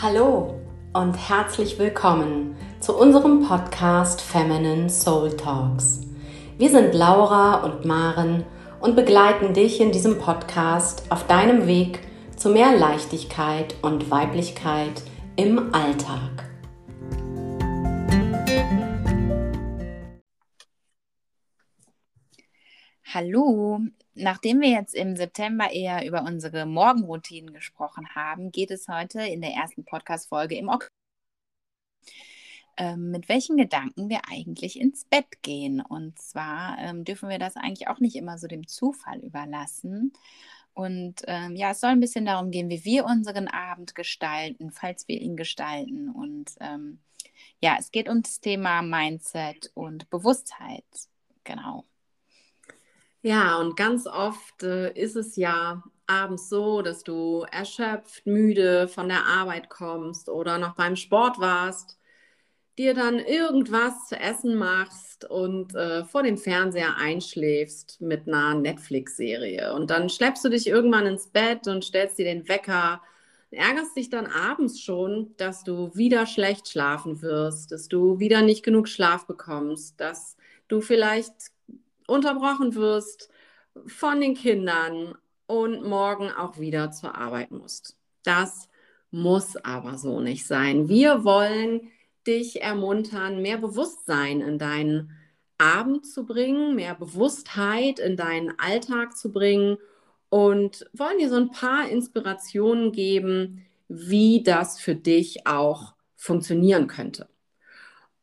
Hallo und herzlich willkommen zu unserem Podcast Feminine Soul Talks. Wir sind Laura und Maren und begleiten dich in diesem Podcast auf deinem Weg zu mehr Leichtigkeit und Weiblichkeit im Alltag. Hallo, nachdem wir jetzt im September eher über unsere Morgenroutinen gesprochen haben, geht es heute in der ersten Podcast-Folge im Oktober ähm, mit welchen Gedanken wir eigentlich ins Bett gehen. Und zwar ähm, dürfen wir das eigentlich auch nicht immer so dem Zufall überlassen. Und ähm, ja, es soll ein bisschen darum gehen, wie wir unseren Abend gestalten, falls wir ihn gestalten. Und ähm, ja, es geht um das Thema Mindset und Bewusstheit. Genau. Ja, und ganz oft äh, ist es ja abends so, dass du erschöpft, müde von der Arbeit kommst oder noch beim Sport warst, dir dann irgendwas zu essen machst und äh, vor dem Fernseher einschläfst mit einer Netflix-Serie. Und dann schleppst du dich irgendwann ins Bett und stellst dir den Wecker, ärgerst dich dann abends schon, dass du wieder schlecht schlafen wirst, dass du wieder nicht genug Schlaf bekommst, dass du vielleicht unterbrochen wirst von den Kindern und morgen auch wieder zur Arbeit musst. Das muss aber so nicht sein. Wir wollen dich ermuntern, mehr Bewusstsein in deinen Abend zu bringen, mehr Bewusstheit in deinen Alltag zu bringen und wollen dir so ein paar Inspirationen geben, wie das für dich auch funktionieren könnte.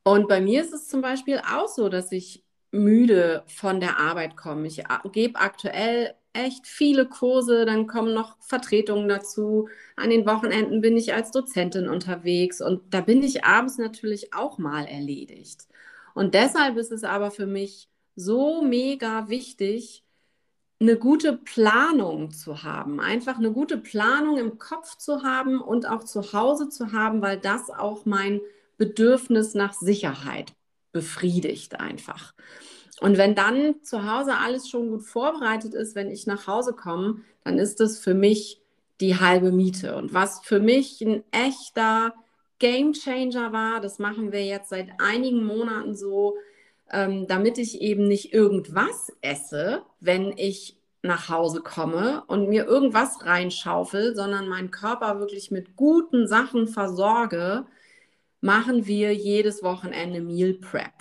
Und bei mir ist es zum Beispiel auch so, dass ich müde von der Arbeit komme. Ich gebe aktuell echt viele Kurse, dann kommen noch Vertretungen dazu. An den Wochenenden bin ich als Dozentin unterwegs und da bin ich abends natürlich auch mal erledigt. Und deshalb ist es aber für mich so mega wichtig, eine gute Planung zu haben, einfach eine gute Planung im Kopf zu haben und auch zu Hause zu haben, weil das auch mein Bedürfnis nach Sicherheit befriedigt einfach. Und wenn dann zu Hause alles schon gut vorbereitet ist, wenn ich nach Hause komme, dann ist das für mich die halbe Miete. Und was für mich ein echter Game Changer war, das machen wir jetzt seit einigen Monaten so, ähm, damit ich eben nicht irgendwas esse, wenn ich nach Hause komme und mir irgendwas reinschaufel, sondern meinen Körper wirklich mit guten Sachen versorge, machen wir jedes Wochenende Meal Prep.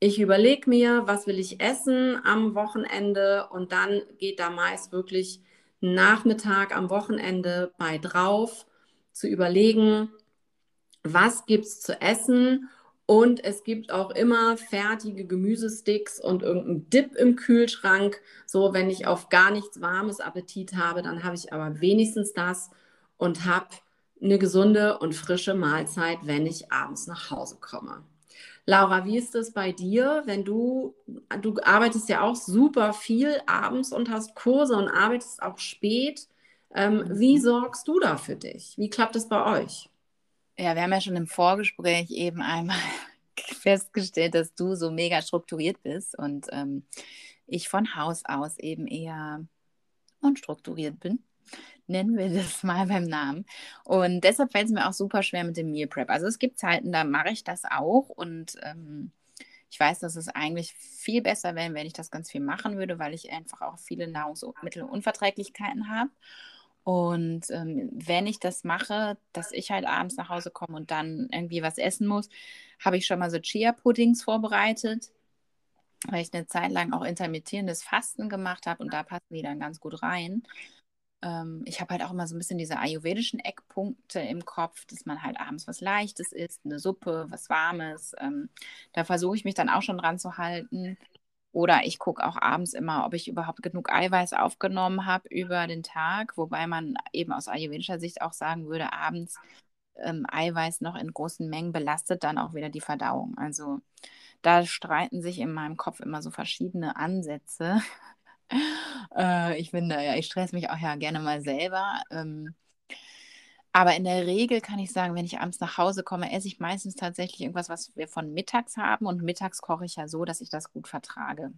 Ich überlege mir, was will ich essen am Wochenende und dann geht da meist wirklich Nachmittag am Wochenende bei drauf, zu überlegen, was gibt es zu essen und es gibt auch immer fertige Gemüsesticks und irgendeinen Dip im Kühlschrank. So, wenn ich auf gar nichts Warmes Appetit habe, dann habe ich aber wenigstens das und habe eine gesunde und frische Mahlzeit, wenn ich abends nach Hause komme. Laura, wie ist es bei dir, wenn du, du arbeitest ja auch super viel abends und hast Kurse und arbeitest auch spät. Ähm, wie mhm. sorgst du da für dich? Wie klappt es bei euch? Ja, wir haben ja schon im Vorgespräch eben einmal festgestellt, dass du so mega strukturiert bist und ähm, ich von Haus aus eben eher unstrukturiert bin nennen wir das mal beim Namen. Und deshalb fällt es mir auch super schwer mit dem Meal Prep. Also es gibt Zeiten, da mache ich das auch und ähm, ich weiß, dass es eigentlich viel besser wäre, wenn ich das ganz viel machen würde, weil ich einfach auch viele Nahrungsmittelunverträglichkeiten habe. Und ähm, wenn ich das mache, dass ich halt abends nach Hause komme und dann irgendwie was essen muss, habe ich schon mal so Chia-Puddings vorbereitet, weil ich eine Zeit lang auch intermittierendes Fasten gemacht habe und da passen die dann ganz gut rein ähm, ich habe halt auch immer so ein bisschen diese ayurvedischen Eckpunkte im Kopf, dass man halt abends was Leichtes isst, eine Suppe, was Warmes. Ähm, da versuche ich mich dann auch schon dran zu halten. Oder ich gucke auch abends immer, ob ich überhaupt genug Eiweiß aufgenommen habe über den Tag, wobei man eben aus ayurvedischer Sicht auch sagen würde, abends ähm, Eiweiß noch in großen Mengen belastet dann auch wieder die Verdauung. Also da streiten sich in meinem Kopf immer so verschiedene Ansätze. Äh, ich finde, ja, ich stress mich auch ja gerne mal selber. Ähm, aber in der Regel kann ich sagen, wenn ich abends nach Hause komme, esse ich meistens tatsächlich irgendwas, was wir von mittags haben. Und mittags koche ich ja so, dass ich das gut vertrage.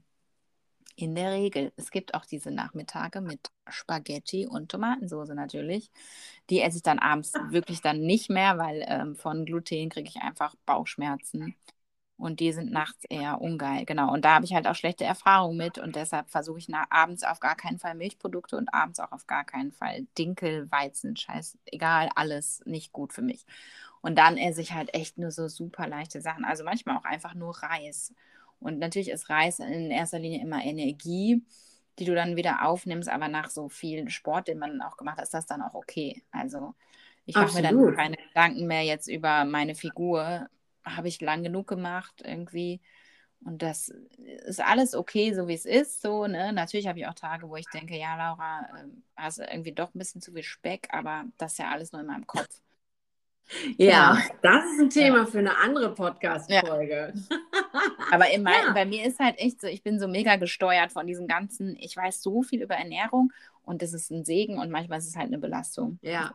In der Regel. Es gibt auch diese Nachmittage mit Spaghetti und Tomatensauce natürlich. Die esse ich dann abends wirklich dann nicht mehr, weil ähm, von Gluten kriege ich einfach Bauchschmerzen. Und die sind nachts eher ungeil. Genau. Und da habe ich halt auch schlechte Erfahrungen mit. Und deshalb versuche ich nach, abends auf gar keinen Fall Milchprodukte und abends auch auf gar keinen Fall Dinkel, Weizen, Scheiß, egal, alles nicht gut für mich. Und dann esse ich halt echt nur so super leichte Sachen. Also manchmal auch einfach nur Reis. Und natürlich ist Reis in erster Linie immer Energie, die du dann wieder aufnimmst, aber nach so viel Sport, den man auch gemacht hat, ist das dann auch okay. Also ich mache mir dann keine Gedanken mehr jetzt über meine Figur. Habe ich lang genug gemacht irgendwie. Und das ist alles okay, so wie es ist. So, ne? Natürlich habe ich auch Tage, wo ich denke, ja, Laura, ähm, hast irgendwie doch ein bisschen zu viel Speck, aber das ist ja alles nur in meinem Kopf. Ja, genau. das ist ein Thema ja. für eine andere Podcast-Folge. Ja. Aber mein, ja. bei mir ist halt echt so, ich bin so mega gesteuert von diesem ganzen, ich weiß so viel über Ernährung und das ist ein Segen und manchmal ist es halt eine Belastung. Ja.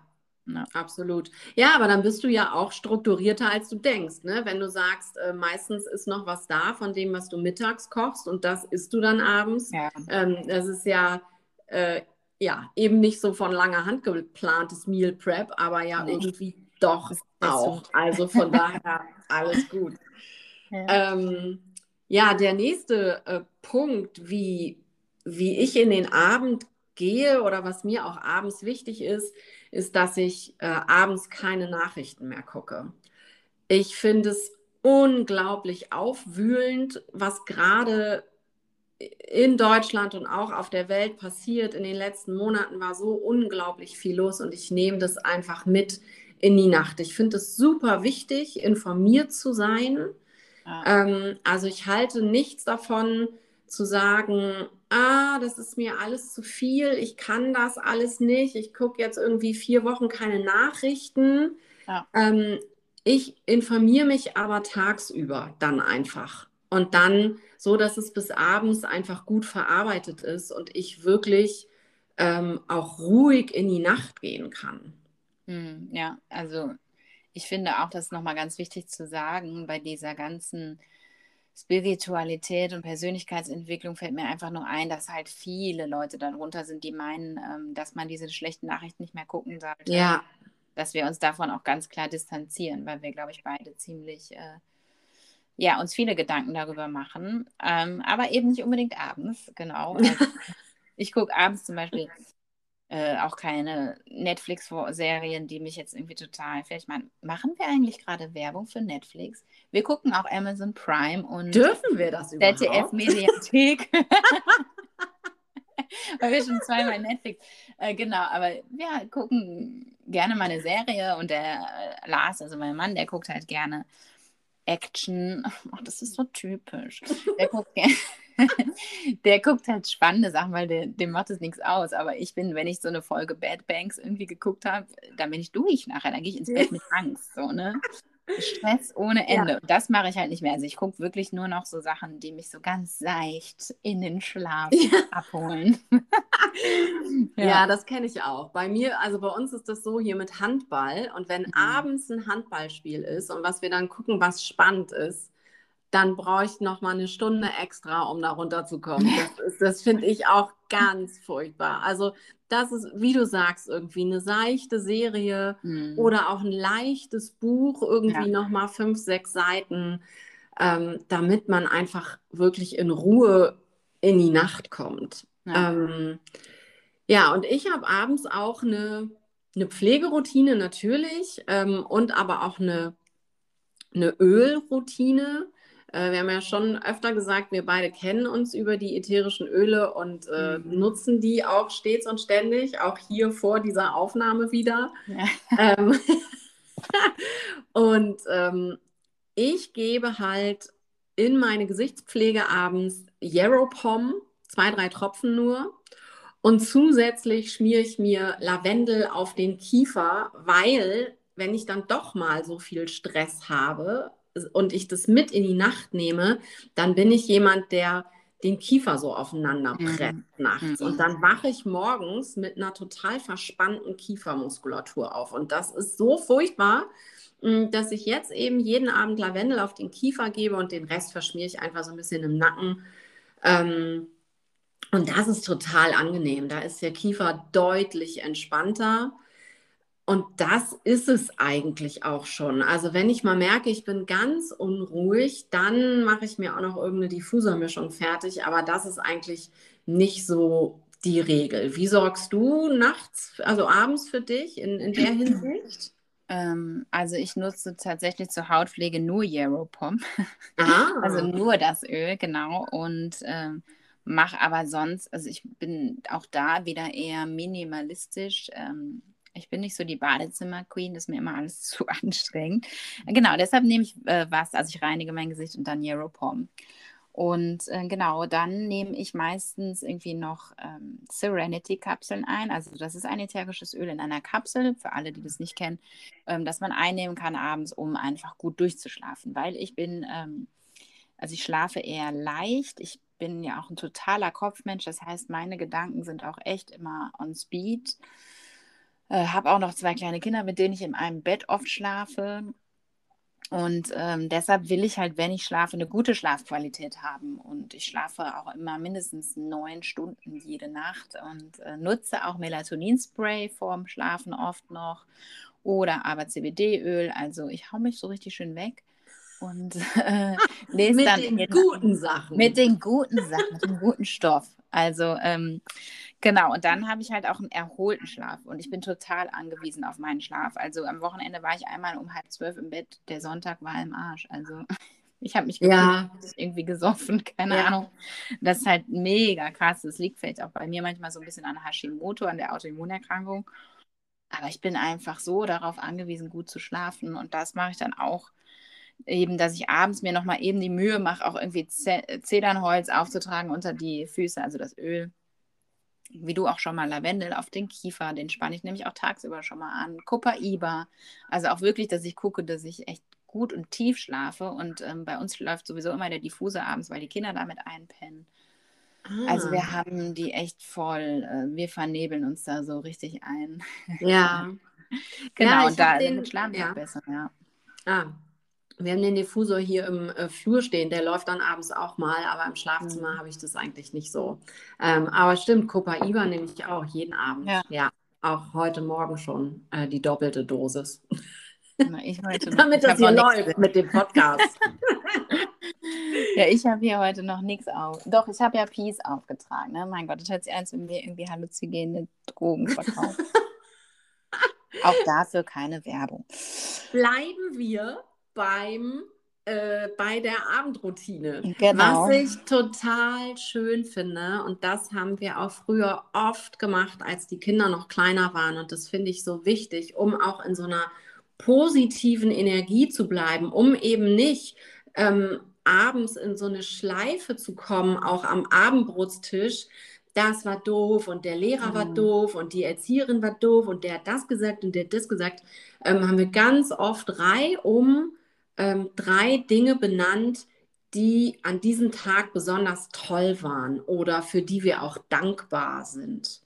Ja. Absolut. Ja, aber dann bist du ja auch strukturierter, als du denkst. Ne? Wenn du sagst, äh, meistens ist noch was da von dem, was du mittags kochst und das isst du dann abends. Ja. Ähm, das ist ja, äh, ja eben nicht so von langer Hand geplantes Meal Prep, aber ja nee. irgendwie doch auch. Also von daher alles gut. Ja, ähm, ja der nächste äh, Punkt, wie, wie ich in den Abend gehe oder was mir auch abends wichtig ist, ist, dass ich äh, abends keine Nachrichten mehr gucke. Ich finde es unglaublich aufwühlend, was gerade in Deutschland und auch auf der Welt passiert. In den letzten Monaten war so unglaublich viel los und ich nehme das einfach mit in die Nacht. Ich finde es super wichtig, informiert zu sein. Ah. Ähm, also ich halte nichts davon zu sagen, ah, das ist mir alles zu viel, ich kann das alles nicht, ich gucke jetzt irgendwie vier Wochen keine Nachrichten. Ja. Ähm, ich informiere mich aber tagsüber dann einfach. Und dann so, dass es bis abends einfach gut verarbeitet ist und ich wirklich ähm, auch ruhig in die Nacht gehen kann. Hm, ja, also ich finde auch, das ist nochmal ganz wichtig zu sagen, bei dieser ganzen Spiritualität und Persönlichkeitsentwicklung fällt mir einfach nur ein, dass halt viele Leute darunter sind, die meinen, ähm, dass man diese schlechten Nachrichten nicht mehr gucken sollte. Ja. Dass wir uns davon auch ganz klar distanzieren, weil wir, glaube ich, beide ziemlich, äh, ja, uns viele Gedanken darüber machen. Ähm, aber eben nicht unbedingt abends, genau. Also, ich gucke abends zum Beispiel äh, auch keine Netflix-Serien, die mich jetzt irgendwie total vielleicht machen. Machen wir eigentlich gerade Werbung für Netflix? Wir gucken auch Amazon Prime und dürfen wir das überhaupt? ZDF Mediathek. Weil wir schon zweimal Netflix. Äh, genau, aber wir gucken gerne mal eine Serie und der äh, Lars, also mein Mann, der guckt halt gerne Action. Oh, das ist so typisch. Der guckt gerne. der guckt halt spannende Sachen, weil der, dem macht es nichts aus. Aber ich bin, wenn ich so eine Folge Bad Banks irgendwie geguckt habe, dann bin ich durch nachher. Dann gehe ich ins Bett mit Angst. So, ne? Stress ohne Ende. Ja. das mache ich halt nicht mehr. Also ich gucke wirklich nur noch so Sachen, die mich so ganz seicht in den Schlaf ja. abholen. ja. ja. das kenne ich auch. Bei mir, also bei uns ist das so hier mit Handball. Und wenn mhm. abends ein Handballspiel ist und was wir dann gucken, was spannend ist, dann brauche ich noch mal eine Stunde extra, um da runterzukommen. Das, das finde ich auch ganz furchtbar. Also das ist, wie du sagst, irgendwie eine seichte Serie mhm. oder auch ein leichtes Buch, irgendwie ja. noch mal fünf, sechs Seiten, ähm, damit man einfach wirklich in Ruhe in die Nacht kommt. Ja, ähm, ja und ich habe abends auch eine, eine Pflegeroutine natürlich ähm, und aber auch eine, eine Ölroutine. Äh, wir haben ja schon öfter gesagt, wir beide kennen uns über die ätherischen Öle und äh, mhm. nutzen die auch stets und ständig, auch hier vor dieser Aufnahme wieder. Ja. Ähm, und ähm, ich gebe halt in meine Gesichtspflege abends Yarrow Pom, zwei, drei Tropfen nur. Und zusätzlich schmiere ich mir Lavendel auf den Kiefer, weil wenn ich dann doch mal so viel Stress habe, und ich das mit in die Nacht nehme, dann bin ich jemand, der den Kiefer so aufeinander mhm. presst mhm. nachts. Und dann wache ich morgens mit einer total verspannten Kiefermuskulatur auf. Und das ist so furchtbar, mm, dass ich jetzt eben jeden Abend Lavendel auf den Kiefer gebe und den Rest verschmiere ich einfach so ein bisschen im Nacken. Ähm, Und das ist total angenehm. Da ist der Kiefer deutlich entspannter. Und das ist es eigentlich auch schon. Also wenn ich mal merke, ich bin ganz unruhig, dann mache ich mir auch noch irgendeine Diffusermischung fertig. Aber das ist eigentlich nicht so die Regel. Wie sorgst du nachts, also abends für dich in, in der Hinsicht? Ähm, also ich nutze tatsächlich zur Hautpflege nur Yaropom. also nur das Öl, genau. Und ähm, mache aber sonst, also ich bin auch da wieder eher minimalistisch. Ähm, ich bin nicht so die Badezimmer-Queen, das ist mir immer alles zu anstrengend. Genau, deshalb nehme ich äh, was, also ich reinige mein Gesicht und dann Neuropom. Und äh, genau, dann nehme ich meistens irgendwie noch ähm, Serenity-Kapseln ein. Also das ist ein ätherisches Öl in einer Kapsel, für alle, die das nicht kennen, ähm, das man einnehmen kann abends, um einfach gut durchzuschlafen. Weil ich bin, ähm, also ich schlafe eher leicht. Ich bin ja auch ein totaler Kopfmensch. Das heißt, meine Gedanken sind auch echt immer on speed. Äh, habe auch noch zwei kleine Kinder, mit denen ich in einem Bett oft schlafe. Und ähm, deshalb will ich halt, wenn ich schlafe, eine gute Schlafqualität haben. Und ich schlafe auch immer mindestens neun Stunden jede Nacht und äh, nutze auch Melatoninspray vorm Schlafen oft noch oder aber CBD-Öl. Also ich hau mich so richtig schön weg und äh, lese mit dann den guten Sachen. Mit den guten Sachen, mit dem guten Stoff. Also ähm, genau, und dann habe ich halt auch einen erholten Schlaf und ich bin total angewiesen auf meinen Schlaf. Also am Wochenende war ich einmal um halb zwölf im Bett, der Sonntag war im Arsch. Also ich habe mich ja. irgendwie gesoffen, keine ja. Ahnung. Das ist halt mega krass. Das liegt vielleicht auch bei mir manchmal so ein bisschen an Hashimoto, an der Autoimmunerkrankung. Aber ich bin einfach so darauf angewiesen, gut zu schlafen. Und das mache ich dann auch eben, dass ich abends mir nochmal eben die Mühe mache, auch irgendwie Zedernholz aufzutragen unter die Füße, also das Öl. Wie du auch schon mal Lavendel auf den Kiefer, den spanne ich nämlich auch tagsüber schon mal an. Copaiba, also auch wirklich, dass ich gucke, dass ich echt gut und tief schlafe. Und ähm, bei uns läuft sowieso immer der Diffuser abends, weil die Kinder damit einpennen. Ah. Also wir haben die echt voll, äh, wir vernebeln uns da so richtig ein. Ja. genau, ja, und da den, schlafen wir ja. besser, ja. Ah, wir haben den Diffusor hier im äh, Flur stehen, der läuft dann abends auch mal, aber im Schlafzimmer mhm. habe ich das eigentlich nicht so. Ähm, aber stimmt, Copaiba nehme ich auch jeden Abend. Ja, ja auch heute Morgen schon äh, die doppelte Dosis. Na, ich heute Damit das hier läuft mit dem Podcast. ja, ich habe hier heute noch nichts auf. Doch, ich habe ja Peace aufgetragen. Ne? Mein Gott, das hört sich an, als wenn wir irgendwie halluzinogene Drogen verkaufen. auch dafür keine Werbung. Bleiben wir beim äh, bei der Abendroutine. Genau. Was ich total schön finde, und das haben wir auch früher oft gemacht, als die Kinder noch kleiner waren. Und das finde ich so wichtig, um auch in so einer positiven Energie zu bleiben, um eben nicht ähm, abends in so eine Schleife zu kommen, auch am Abendbrotstisch. Das war doof und der Lehrer mhm. war doof und die Erzieherin war doof und der hat das gesagt und der hat das gesagt. Ähm, haben wir ganz oft reihum ähm, drei Dinge benannt, die an diesem Tag besonders toll waren oder für die wir auch dankbar sind.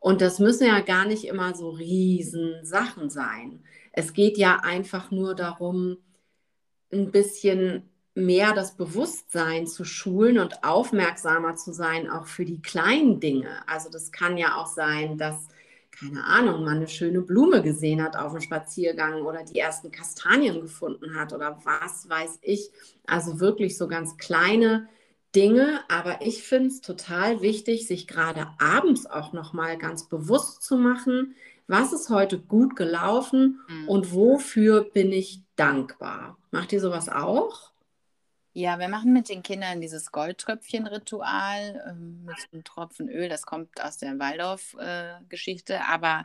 Und das müssen ja gar nicht immer so riesen Sachen sein. Es geht ja einfach nur darum, ein bisschen mehr das Bewusstsein zu schulen und aufmerksamer zu sein, auch für die kleinen Dinge. Also das kann ja auch sein, dass keine Ahnung, mal eine schöne Blume gesehen hat auf dem Spaziergang oder die ersten Kastanien gefunden hat oder was weiß ich. Also wirklich so ganz kleine Dinge, aber ich finde es total wichtig, sich gerade abends auch noch mal ganz bewusst zu machen, was ist heute gut gelaufen mhm. und wofür bin ich dankbar. Macht ihr sowas auch? Ja, wir machen mit den Kindern dieses Goldtröpfchen-Ritual ähm, mit einem Tropfen Öl. Das kommt aus der Waldorf-Geschichte. Äh, aber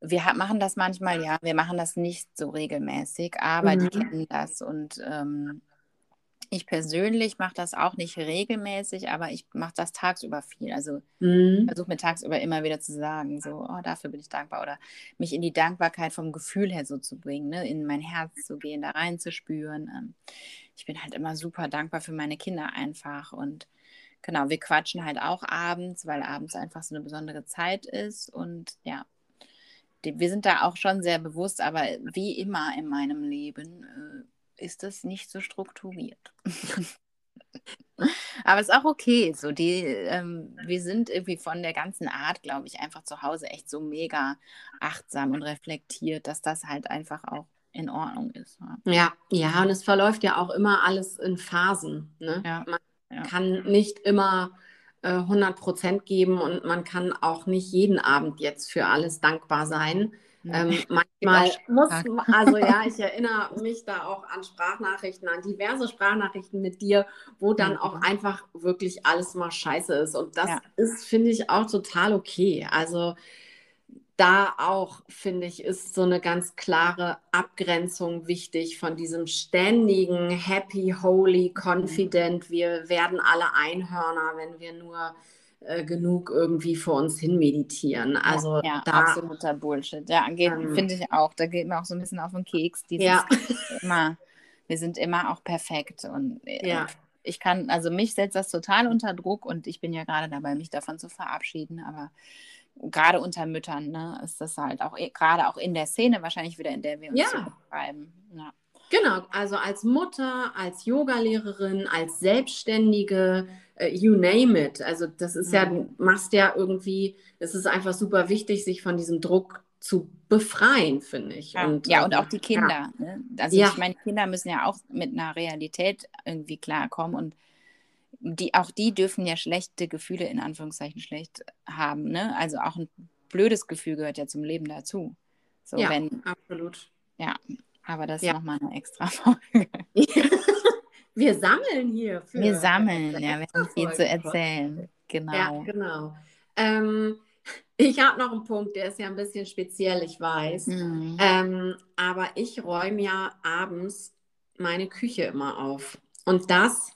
wir machen das manchmal, ja, wir machen das nicht so regelmäßig, aber mhm. die kennen das. Und ähm, ich persönlich mache das auch nicht regelmäßig, aber ich mache das tagsüber viel. Also mhm. versuche mir tagsüber immer wieder zu sagen, so, oh, dafür bin ich dankbar. Oder mich in die Dankbarkeit vom Gefühl her so zu bringen, ne? in mein Herz zu gehen, da reinzuspüren. Ähm, ich bin halt immer super dankbar für meine Kinder einfach. Und genau, wir quatschen halt auch abends, weil abends einfach so eine besondere Zeit ist. Und ja, wir sind da auch schon sehr bewusst, aber wie immer in meinem Leben. Ist das nicht so strukturiert. Aber es ist auch okay. So die, ähm, wir sind irgendwie von der ganzen Art, glaube ich, einfach zu Hause echt so mega achtsam und reflektiert, dass das halt einfach auch in Ordnung ist. Ja, ja, ja und es verläuft ja auch immer alles in Phasen. Ne? Ja, man ja. kann nicht immer äh, 100 Prozent geben und man kann auch nicht jeden Abend jetzt für alles dankbar sein. Ähm, manchmal muss, also ja, ich erinnere mich da auch an Sprachnachrichten, an diverse Sprachnachrichten mit dir, wo dann mhm. auch einfach wirklich alles mal scheiße ist. Und das ja. ist, finde ich, auch total okay. Also da auch, finde ich, ist so eine ganz klare Abgrenzung wichtig von diesem ständigen Happy, Holy, Confident. Wir werden alle Einhörner, wenn wir nur äh, genug irgendwie vor uns hin meditieren. Also ja, da, absoluter Bullshit. Ja, ähm, finde ich auch. Da geht mir auch so ein bisschen auf den Keks. Dieses ja. immer, wir sind immer auch perfekt und äh, ja. ich kann, also mich setzt das total unter Druck und ich bin ja gerade dabei, mich davon zu verabschieden, aber gerade unter Müttern, ne, ist das halt auch eh, gerade auch in der Szene wahrscheinlich wieder, in der wir uns ja. betreiben. Ja. Genau, also als Mutter, als Yogalehrerin, als Selbstständige, uh, you name it. Also das ist mhm. ja, du machst ja irgendwie, es ist einfach super wichtig, sich von diesem Druck zu befreien, finde ich. Ja, und, ja, und auch die Kinder. Ja. Ne? Also ja. ich meine, Kinder müssen ja auch mit einer Realität irgendwie klarkommen und die, auch die dürfen ja schlechte Gefühle in Anführungszeichen schlecht haben. Ne? Also auch ein blödes Gefühl gehört ja zum Leben dazu. So, ja, wenn, absolut. Ja, aber das ist ja. nochmal eine extra Folge. wir sammeln hier. Wir sammeln, ja, wir haben viel zu erzählen. Genau. Ja, genau. Ähm, ich habe noch einen Punkt, der ist ja ein bisschen speziell, ich weiß. Mhm. Ähm, aber ich räume ja abends meine Küche immer auf. Und das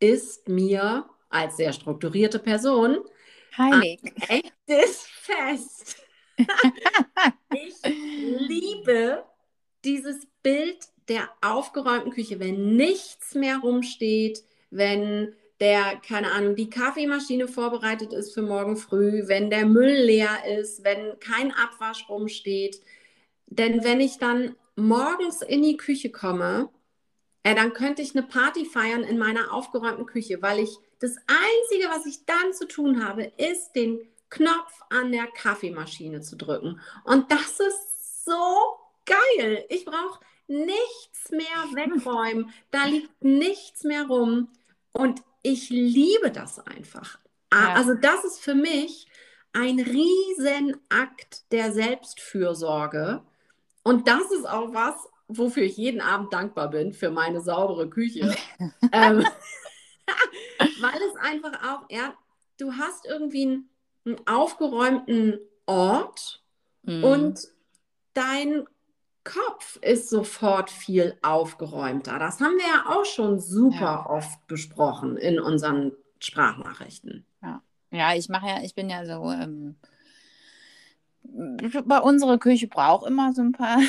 ist mir als sehr strukturierte Person heilig. Ein echtes Fest. ich liebe dieses Bild der aufgeräumten Küche, wenn nichts mehr rumsteht, wenn der, keine Ahnung, die Kaffeemaschine vorbereitet ist für morgen früh, wenn der Müll leer ist, wenn kein Abwasch rumsteht. Denn wenn ich dann morgens in die Küche komme, äh, dann könnte ich eine Party feiern in meiner aufgeräumten Küche, weil ich das Einzige, was ich dann zu tun habe, ist den Knopf an der Kaffeemaschine zu drücken. Und das ist so geil. Ich brauche nichts mehr wegräumen. Da liegt nichts mehr rum. Und ich liebe das einfach. Ja. Also das ist für mich ein Riesenakt der Selbstfürsorge. Und das ist auch was, wofür ich jeden Abend dankbar bin, für meine saubere Küche. ähm, weil es einfach auch, ja, du hast irgendwie einen, einen aufgeräumten Ort mm. und dein Kopf ist sofort viel aufgeräumter. Das haben wir ja auch schon super ja. oft besprochen in unseren Sprachnachrichten. Ja, ja ich mache ja, ich bin ja so, ähm, bei unserer Küche braucht immer so ein paar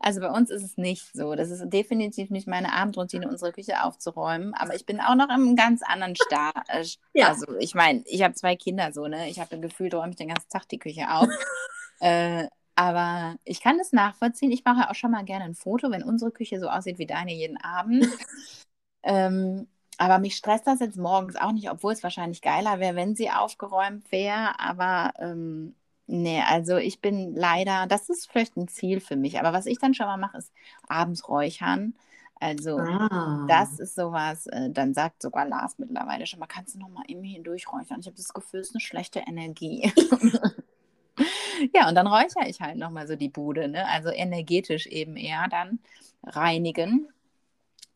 also bei uns ist es nicht so. Das ist definitiv nicht meine Abendroutine, unsere Küche aufzuräumen. Aber ich bin auch noch im ganz anderen Start. Äh, ja. Also ich meine, ich habe zwei Kinder so, ne? Ich habe Gefühl, räume ich den ganzen Tag die Küche auf. äh, aber ich kann das nachvollziehen. Ich mache auch schon mal gerne ein Foto, wenn unsere Küche so aussieht wie deine jeden Abend. ähm, aber mich stresst das jetzt morgens auch nicht, obwohl es wahrscheinlich geiler wäre, wenn sie aufgeräumt wäre. Aber ähm, Nee, also ich bin leider, das ist vielleicht ein Ziel für mich, aber was ich dann schon mal mache, ist abends räuchern. Also ah. das ist sowas, äh, dann sagt sogar Lars mittlerweile schon mal, kannst du noch mal eben hier durchräuchern? Ich habe das Gefühl, es ist eine schlechte Energie. ja, und dann räuchere ich halt noch mal so die Bude, ne? also energetisch eben eher dann reinigen.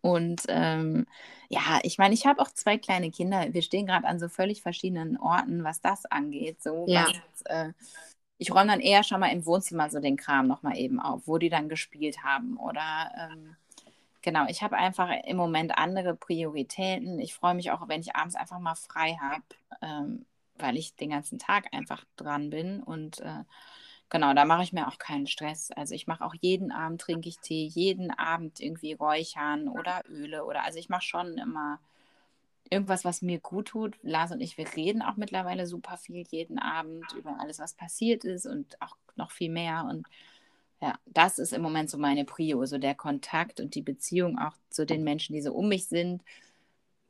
Und ähm, ja, ich meine, ich habe auch zwei kleine Kinder. Wir stehen gerade an so völlig verschiedenen Orten, was das angeht. So, ja. was, äh, ich räume dann eher schon mal im Wohnzimmer so den Kram nochmal eben auf, wo die dann gespielt haben. Oder ähm, genau, ich habe einfach im Moment andere Prioritäten. Ich freue mich auch, wenn ich abends einfach mal frei habe, ähm, weil ich den ganzen Tag einfach dran bin und äh, Genau, da mache ich mir auch keinen Stress. Also ich mache auch jeden Abend trinke ich Tee, jeden Abend irgendwie Räuchern oder Öle oder also ich mache schon immer irgendwas, was mir gut tut. Lars und ich, wir reden auch mittlerweile super viel jeden Abend über alles, was passiert ist und auch noch viel mehr. Und ja, das ist im Moment so meine Prio, so der Kontakt und die Beziehung auch zu den Menschen, die so um mich sind.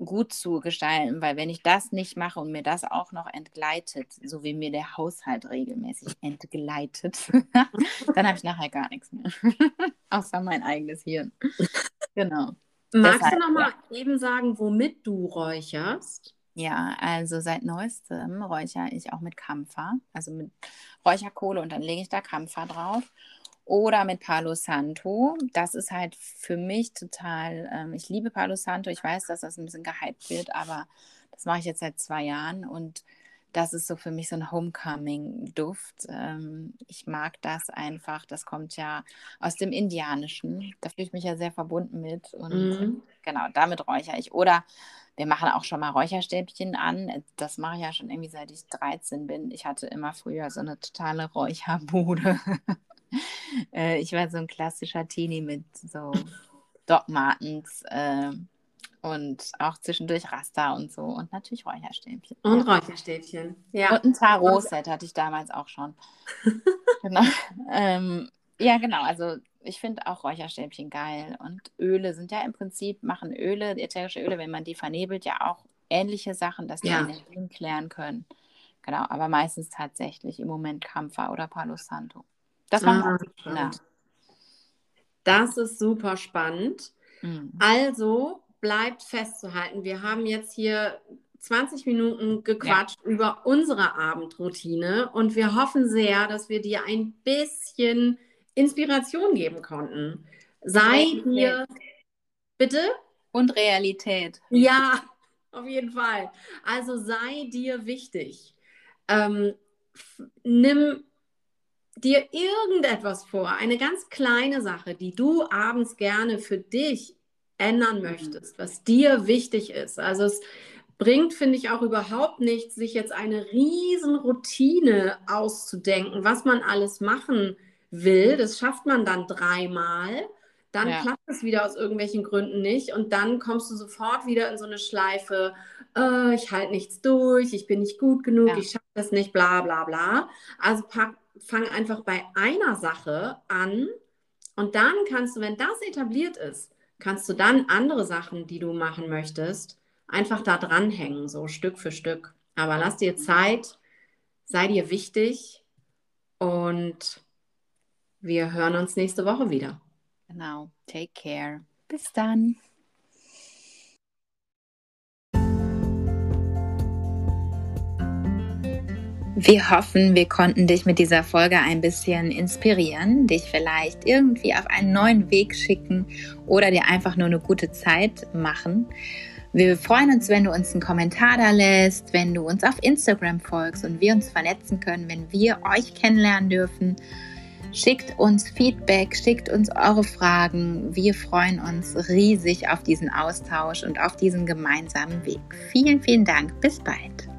Gut zu gestalten, weil wenn ich das nicht mache und mir das auch noch entgleitet, so wie mir der Haushalt regelmäßig entgleitet, dann habe ich nachher gar nichts mehr. Außer mein eigenes Hirn. Genau. Magst Deshalb, du noch mal ja. eben sagen, womit du räucherst? Ja, also seit neuestem räuchere ich auch mit Kampfer, also mit Räucherkohle und dann lege ich da Kampfer drauf. Oder mit Palo Santo. Das ist halt für mich total, ähm, ich liebe Palo Santo. Ich weiß, dass das ein bisschen gehypt wird, aber das mache ich jetzt seit zwei Jahren und das ist so für mich so ein Homecoming-Duft. Ähm, ich mag das einfach. Das kommt ja aus dem Indianischen. Da fühle ich mich ja sehr verbunden mit. Und mhm. genau, damit räuchere ich. Oder wir machen auch schon mal Räucherstäbchen an. Das mache ich ja schon irgendwie seit ich 13 bin. Ich hatte immer früher so eine totale Räucherbude. Äh, ich war so ein klassischer Teenie mit so Doc Martens. Äh, und auch zwischendurch Raster und so und natürlich Räucherstäbchen. Und. Räucherstäbchen, ja. Und ein Tarot-Set hatte ich damals auch schon. genau. Ähm, ja, genau. Also ich finde auch Räucherstäbchen geil. Und Öle sind ja im Prinzip, machen Öle, ätherische Öle, wenn man die vernebelt, ja auch ähnliche Sachen, dass die ja. Energien klären können. Genau, aber meistens tatsächlich im Moment Kampfer oder Palo Santo. Das war ah, Das ist super spannend. Mhm. Also bleibt festzuhalten, wir haben jetzt hier 20 Minuten gequatscht ja. über unsere Abendroutine und wir hoffen sehr, dass wir dir ein bisschen Inspiration geben konnten. Sei dir, bitte? Und Realität. Ja, auf jeden Fall. Also sei dir wichtig. Ähm, nimm dir irgendetwas vor, eine ganz kleine Sache, die du abends gerne für dich ändern mhm. möchtest, was dir wichtig ist. Also es bringt, finde ich, auch überhaupt nichts, sich jetzt eine riesen Routine auszudenken, was man alles machen will. Das schafft man dann dreimal. Dann ja. klappt es wieder aus irgendwelchen Gründen nicht und dann kommst du sofort wieder in so eine Schleife, äh, ich halte nichts durch, ich bin nicht gut genug, ja. ich schaffe das nicht, bla bla bla. Also pack, fang einfach bei einer Sache an und dann kannst du, wenn das etabliert ist, kannst du dann andere Sachen, die du machen möchtest, einfach da dranhängen, so Stück für Stück. Aber lass dir Zeit, sei dir wichtig und wir hören uns nächste Woche wieder. Genau, take care. Bis dann. Wir hoffen, wir konnten dich mit dieser Folge ein bisschen inspirieren, dich vielleicht irgendwie auf einen neuen Weg schicken oder dir einfach nur eine gute Zeit machen. Wir freuen uns, wenn du uns einen Kommentar da lässt, wenn du uns auf Instagram folgst und wir uns vernetzen können, wenn wir euch kennenlernen dürfen. Schickt uns Feedback, schickt uns eure Fragen. Wir freuen uns riesig auf diesen Austausch und auf diesen gemeinsamen Weg. Vielen, vielen Dank. Bis bald.